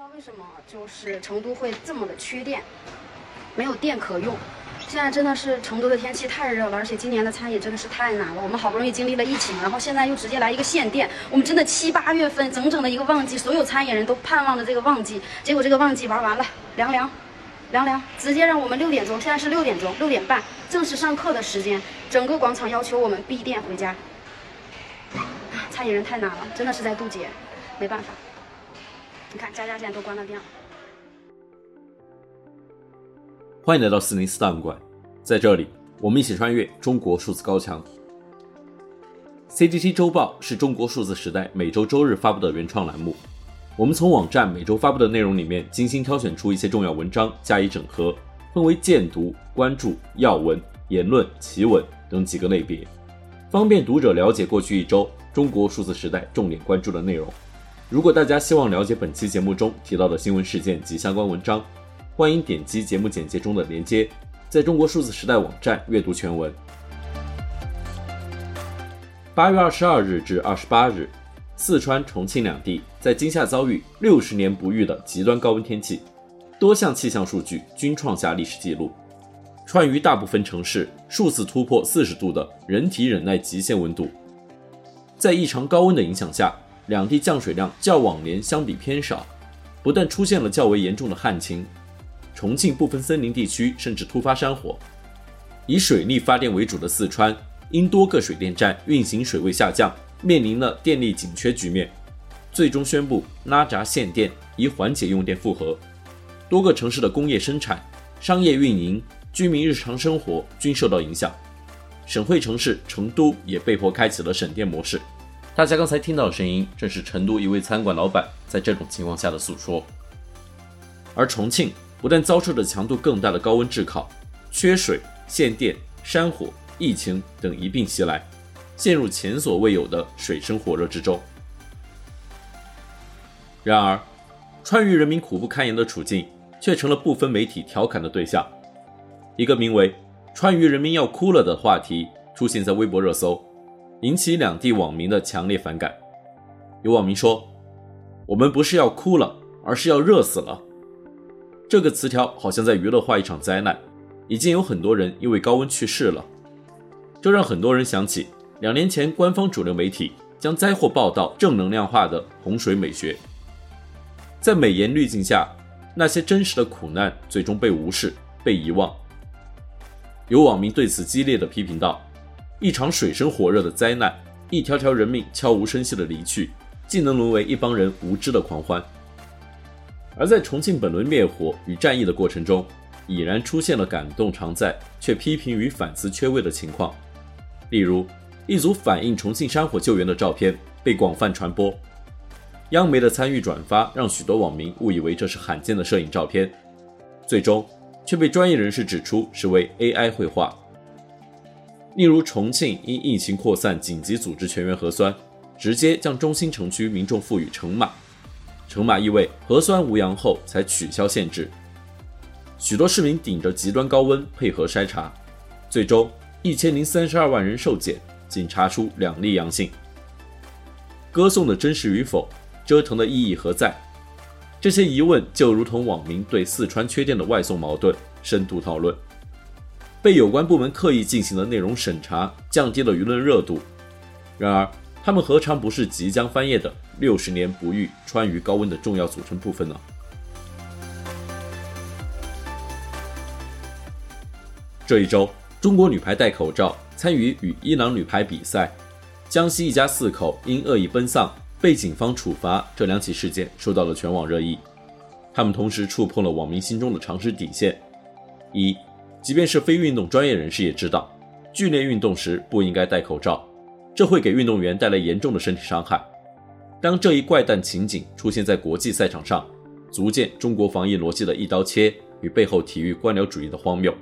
不知道为什么就是成都会这么的缺电，没有电可用。现在真的是成都的天气太热了，而且今年的餐饮真的是太难了。我们好不容易经历了疫情，然后现在又直接来一个限电。我们真的七八月份整整的一个旺季，所有餐饮人都盼望着这个旺季，结果这个旺季玩完了，凉凉，凉凉，直接让我们六点钟，现在是六点钟，六点半正式上课的时间，整个广场要求我们闭店回家。餐饮人太难了，真的是在渡劫，没办法。你看，家家现在都关了电了。欢迎来到四零四档案馆，在这里，我们一起穿越中国数字高墙。CDT 周报是中国数字时代每周周日发布的原创栏目。我们从网站每周发布的内容里面精心挑选出一些重要文章加以整合，分为荐读、关注、要闻、言论、奇闻等几个类别，方便读者了解过去一周中国数字时代重点关注的内容。如果大家希望了解本期节目中提到的新闻事件及相关文章，欢迎点击节目简介中的链接，在中国数字时代网站阅读全文。八月二十二日至二十八日，四川、重庆两地在今夏遭遇六十年不遇的极端高温天气，多项气象数据均创下历史记录。川渝大部分城市数次突破四十度的人体忍耐极限温度，在异常高温的影响下。两地降水量较往年相比偏少，不但出现了较为严重的旱情，重庆部分森林地区甚至突发山火。以水力发电为主的四川，因多个水电站运行水位下降，面临了电力紧缺局面，最终宣布拉闸限电，以缓解用电负荷。多个城市的工业生产、商业运营、居民日常生活均受到影响。省会城市成都也被迫开启了省电模式。大家刚才听到的声音，正是成都一位餐馆老板在这种情况下的诉说。而重庆不但遭受着强度更大的高温炙烤、缺水、限电、山火、疫情等一并袭来，陷入前所未有的水深火热之中。然而，川渝人民苦不堪言的处境却成了部分媒体调侃的对象。一个名为“川渝人民要哭了”的话题出现在微博热搜。引起两地网民的强烈反感。有网民说：“我们不是要哭了，而是要热死了。”这个词条好像在娱乐化一场灾难，已经有很多人因为高温去世了。这让很多人想起两年前官方主流媒体将灾祸报道正能量化的洪水美学。在美颜滤镜下，那些真实的苦难最终被无视、被遗忘。有网民对此激烈的批评道。一场水深火热的灾难，一条条人命悄无声息的离去，竟能沦为一帮人无知的狂欢。而在重庆本轮灭火与战役的过程中，已然出现了感动常在，却批评与反思缺位的情况。例如，一组反映重庆山火救援的照片被广泛传播，央媒的参与转发让许多网民误以为这是罕见的摄影照片，最终却被专业人士指出是为 AI 绘画。例如，重庆因疫情扩散，紧急组织全员核酸，直接将中心城区民众赋予橙码，橙码意味核酸无阳后才取消限制。许多市民顶着极端高温配合筛查，最终一千零三十二万人受检，仅查出两例阳性。歌颂的真实与否，折腾的意义何在？这些疑问就如同网民对四川缺电的外送矛盾深度讨论。被有关部门刻意进行的内容审查，降低了舆论热度。然而，他们何尝不是即将翻页的六十年不遇川渝高温的重要组成部分呢？这一周，中国女排戴口罩参与与伊朗女排比赛，江西一家四口因恶意奔丧被警方处罚，这两起事件受到了全网热议。他们同时触碰了网民心中的常识底线：一。即便是非运动专业人士也知道，剧烈运动时不应该戴口罩，这会给运动员带来严重的身体伤害。当这一怪诞情景出现在国际赛场上，足见中国防疫逻辑的一刀切与背后体育官僚主义的荒谬。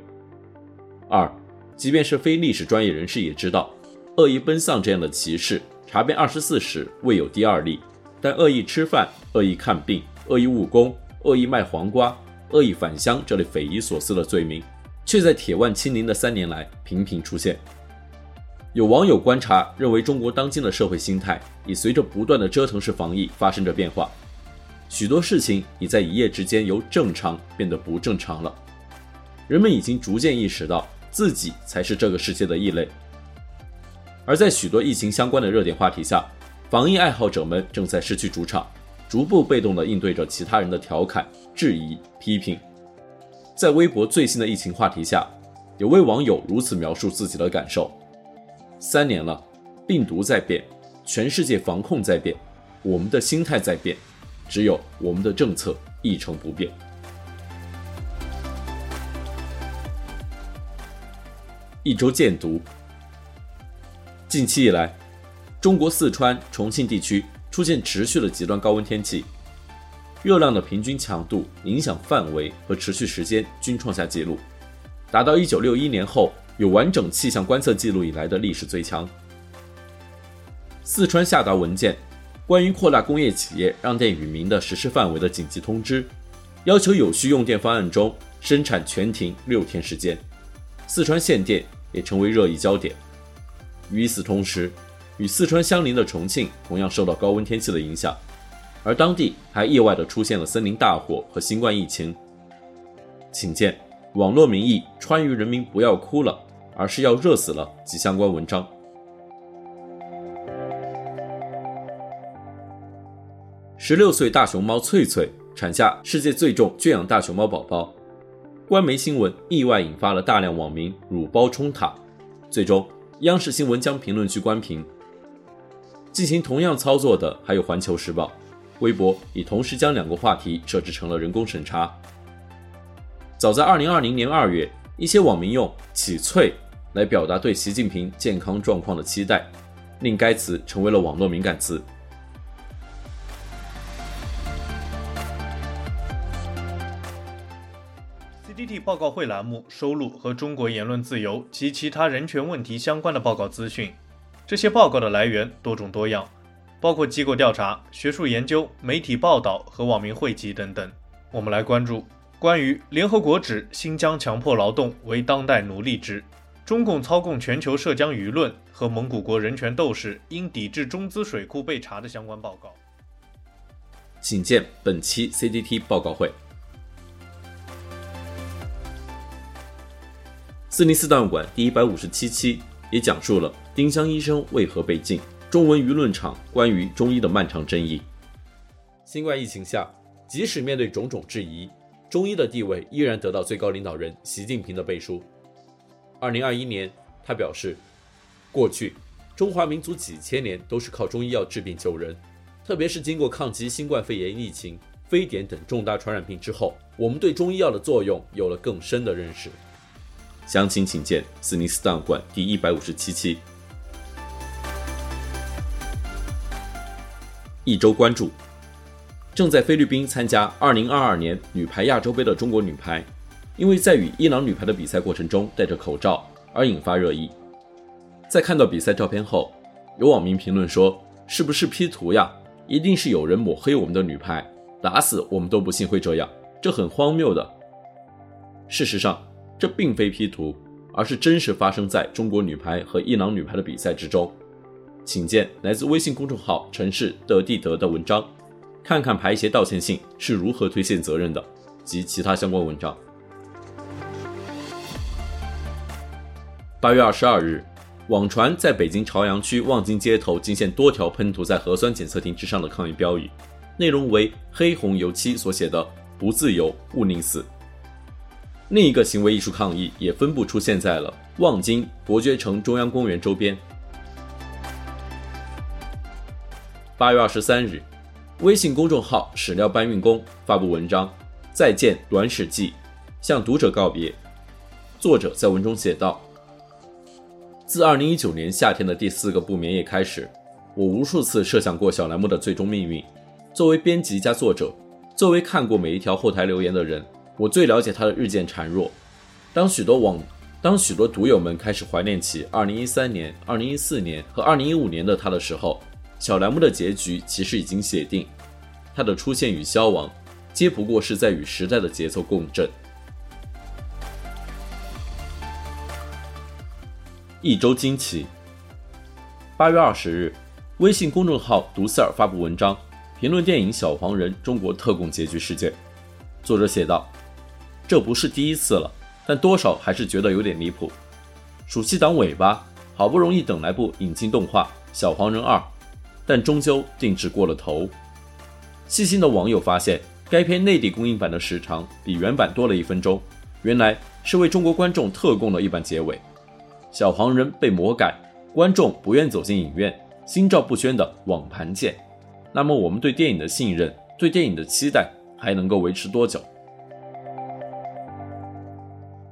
二，即便是非历史专业人士也知道，恶意奔丧这样的歧视，查遍二十四史未有第二例，但恶意吃饭、恶意看病、恶意务工、恶意卖黄瓜、恶意返乡这类匪夷所思的罪名。却在铁腕清零的三年来频频出现。有网友观察认为，中国当今的社会心态已随着不断的折腾式防疫发生着变化。许多事情已在一夜之间由正常变得不正常了。人们已经逐渐意识到自己才是这个世界的异类。而在许多疫情相关的热点话题下，防疫爱好者们正在失去主场，逐步被动地应对着其他人的调侃、质疑、批评。在微博最新的疫情话题下，有位网友如此描述自己的感受：三年了，病毒在变，全世界防控在变，我们的心态在变。只有我们的政策一成不变。一周见读：近期以来，中国四川、重庆地区出现持续的极端高温天气，热量的平均强度、影响范围和持续时间均创下纪录，达到1961年后有完整气象观测记录以来的历史最强。四川下达文件。关于扩大工业企业让电与民的实施范围的紧急通知，要求有序用电方案中生产全停六天时间。四川限电也成为热议焦点。与此同时，与四川相邻的重庆同样受到高温天气的影响，而当地还意外地出现了森林大火和新冠疫情。请见网络民意：川渝人民不要哭了，而是要热死了及相关文章。十六岁大熊猫翠翠产下世界最重圈养大熊猫宝宝，官媒新闻意外引发了大量网民辱包冲塔，最终央视新闻将评论区关屏。进行同样操作的还有环球时报，微博已同时将两个话题设置成了人工审查。早在二零二零年二月，一些网民用“起翠”来表达对习近平健康状况的期待，令该词成为了网络敏感词。CDT 报告会栏目收录和中国言论自由及其他人权问题相关的报告资讯，这些报告的来源多种多样，包括机构调查、学术研究、媒体报道和网民汇集等等。我们来关注关于联合国指新疆强迫劳动为当代奴隶制，中共操控全球涉疆舆论和蒙古国人权斗士因抵制中资水库被查的相关报告。请见本期 CDT 报告会。四零四档案馆第一百五十七期也讲述了丁香医生为何被禁，中文舆论场关于中医的漫长争议。新冠疫情下，即使面对种种质疑，中医的地位依然得到最高领导人习近平的背书。二零二一年，他表示，过去中华民族几千年都是靠中医药治病救人，特别是经过抗击新冠肺炎疫情、非典等重大传染病之后，我们对中医药的作用有了更深的认识。详情请见四零四档案馆第一百五十七期。一周关注：正在菲律宾参加二零二二年女排亚洲杯的中国女排，因为在与伊朗女排的比赛过程中戴着口罩而引发热议。在看到比赛照片后，有网民评论说：“是不是 P 图呀？一定是有人抹黑我们的女排，打死我们都不信会这样，这很荒谬的。”事实上，这并非 P 图，而是真实发生在中国女排和伊朗女排的比赛之中。请见来自微信公众号“城市德地德”的文章，看看排协道歉信是如何推卸责任的及其他相关文章。八月二十二日，网传在北京朝阳区望京街头惊现多条喷涂在核酸检测亭之上的抗议标语，内容为黑红油漆所写的“不自由，勿宁死”。另一个行为艺术抗议也分布出现在了望京伯爵城中央公园周边。八月二十三日，微信公众号“史料搬运工”发布文章《再见短史记》，向读者告别。作者在文中写道：“自二零一九年夏天的第四个不眠夜开始，我无数次设想过小栏目的最终命运。作为编辑加作者，作为看过每一条后台留言的人。”我最了解他的日渐孱弱。当许多网，当许多读友们开始怀念起2013年、2014年和2015年的他的时候，小栏目的结局其实已经写定。他的出现与消亡，皆不过是在与时代的节奏共振。一周惊奇。八月二十日，微信公众号“读 Sir” 发布文章，评论电影《小黄人》中国特供结局事件。作者写道：“这不是第一次了，但多少还是觉得有点离谱。暑期档尾巴，好不容易等来部引进动画《小黄人二》，但终究定制过了头。细心的网友发现，该片内地公映版的时长比原版多了一分钟，原来是为中国观众特供了一版结尾。小黄人被魔改，观众不愿走进影院。”心照不宣的网盘见，那么我们对电影的信任，对电影的期待还能够维持多久？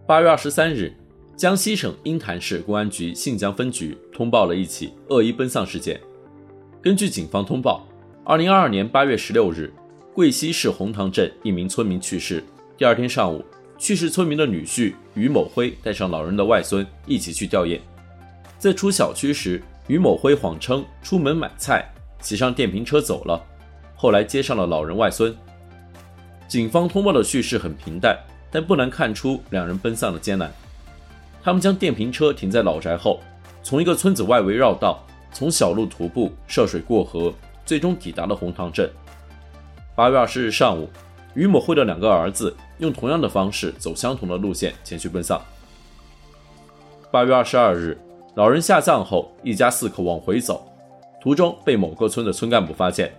八月二十三日，江西省鹰潭市公安局信江分局通报了一起恶意奔丧事件。根据警方通报，二零二二年八月十六日，贵溪市红塘镇一名村民去世。第二天上午，去世村民的女婿于某辉带上老人的外孙一起去吊唁，在出小区时。于某辉谎称出门买菜，骑上电瓶车走了，后来接上了老人外孙。警方通报的叙事很平淡，但不难看出两人奔丧的艰难。他们将电瓶车停在老宅后，从一个村子外围绕道，从小路徒步涉水过河，最终抵达了红塘镇。八月二十日上午，于某会的两个儿子用同样的方式走相同的路线前去奔丧。八月二十二日。老人下葬后，一家四口往回走，途中被某个村的村干部发现。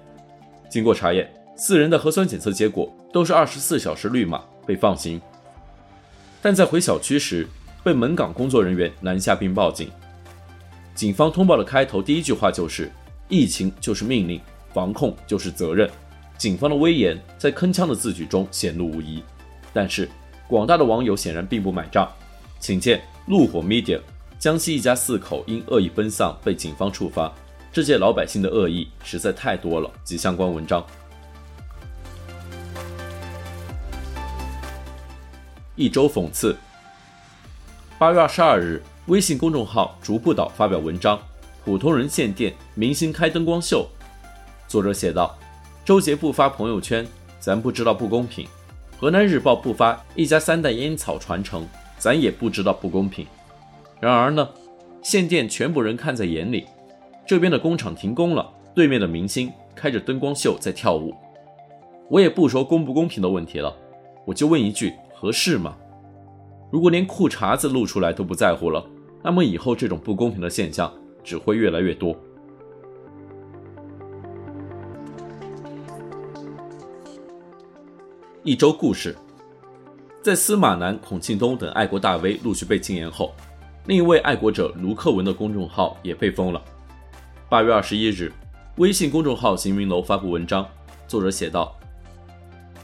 经过查验，四人的核酸检测结果都是二十四小时绿码，被放行。但在回小区时，被门岗工作人员拦下并报警。警方通报的开头第一句话就是：“疫情就是命令，防控就是责任。”警方的威严在铿锵的字句中显露无遗。但是，广大的网友显然并不买账，请见怒火 Media。江西一家四口因恶意奔丧被警方处罚，这届老百姓的恶意实在太多了。及相关文章。一周讽刺。八月二十二日，微信公众号“逐步岛”发表文章：“普通人限电，明星开灯光秀。”作者写道：“周杰不发朋友圈，咱不知道不公平；河南日报不发一家三代烟草传承，咱也不知道不公平。”然而呢，限电全部人看在眼里，这边的工厂停工了，对面的明星开着灯光秀在跳舞。我也不说公不公平的问题了，我就问一句：合适吗？如果连裤衩子露出来都不在乎了，那么以后这种不公平的现象只会越来越多。一周故事，在司马南、孔庆东等爱国大 V 陆续被禁言后。另一位爱国者卢克文的公众号也被封了。八月二十一日，微信公众号行云楼发布文章，作者写道：“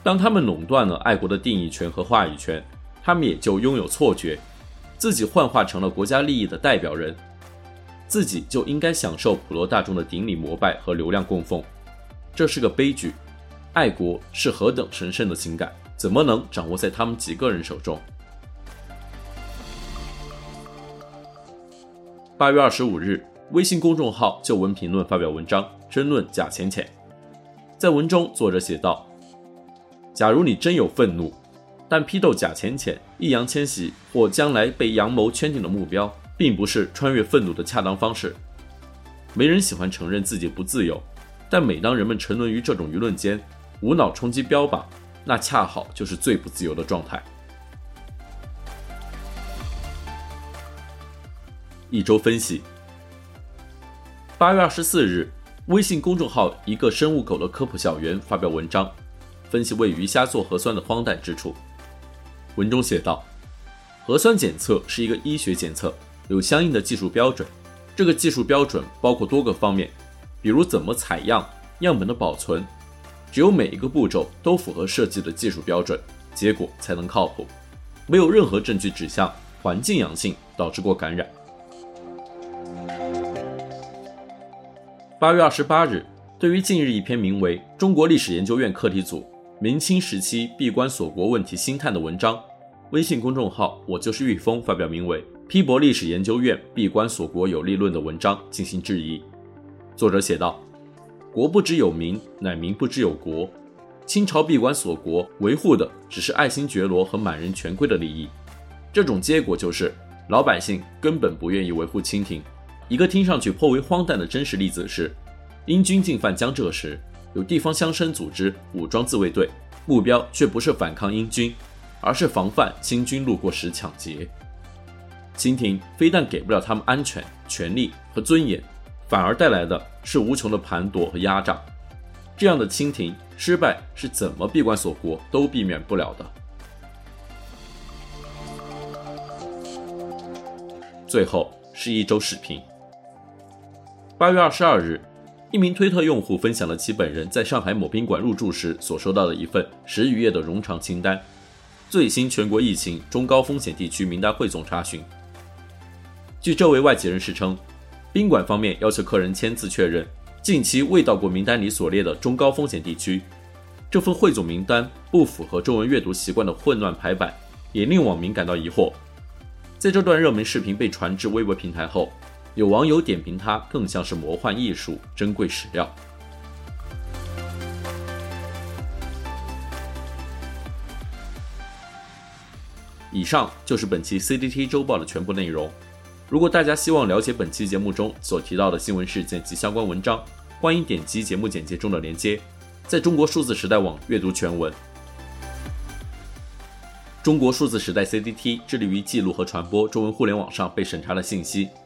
当他们垄断了爱国的定义权和话语权，他们也就拥有错觉，自己幻化成了国家利益的代表人，自己就应该享受普罗大众的顶礼膜拜和流量供奉，这是个悲剧。爱国是何等神圣的情感，怎么能掌握在他们几个人手中？”八月二十五日，微信公众号旧闻评论发表文章，争论假钱钱。在文中，作者写道：“假如你真有愤怒，但批斗假钱钱、易烊千玺或将来被阳谋圈定的目标，并不是穿越愤怒的恰当方式。没人喜欢承认自己不自由，但每当人们沉沦于这种舆论间，无脑冲击标榜，那恰好就是最不自由的状态。”一周分析。八月二十四日，微信公众号一个生物狗的科普小园发表文章，分析喂鱼虾做核酸的荒诞之处。文中写道：核酸检测是一个医学检测，有相应的技术标准。这个技术标准包括多个方面，比如怎么采样、样本的保存。只有每一个步骤都符合设计的技术标准，结果才能靠谱。没有任何证据指向环境阳性导致过感染。八月二十八日，对于近日一篇名为《中国历史研究院课题组明清时期闭关锁国问题兴叹》的文章，微信公众号“我就是玉峰”发表名为《批驳历史研究院闭关锁国有利论》的文章进行质疑。作者写道：“国不知有民，乃民不知有国。清朝闭关锁国，维护的只是爱新觉罗和满人权贵的利益。这种结果就是老百姓根本不愿意维护清廷。”一个听上去颇为荒诞的真实例子是，英军进犯江浙时，有地方乡绅组织武装自卫队，目标却不是反抗英军，而是防范清军路过时抢劫。清廷非但给不了他们安全、权力和尊严，反而带来的是无穷的盘夺和压榨。这样的清廷失败是怎么闭关锁国都避免不了的。最后是一周视频。八月二十二日，一名推特用户分享了其本人在上海某宾馆入住时所收到的一份十余页的冗长清单，最新全国疫情中高风险地区名单汇总查询。据这位外籍人士称，宾馆方面要求客人签字确认近期未到过名单里所列的中高风险地区。这份汇总名单不符合中文阅读习惯的混乱排版，也令网民感到疑惑。在这段热门视频被传至微博平台后，有网友点评它更像是魔幻艺术、珍贵史料。以上就是本期 CDT 周报的全部内容。如果大家希望了解本期节目中所提到的新闻事件及相关文章，欢迎点击节目简介中的链接，在中国数字时代网阅读全文。中国数字时代 CDT 致力于记录和传播中文互联网上被审查的信息，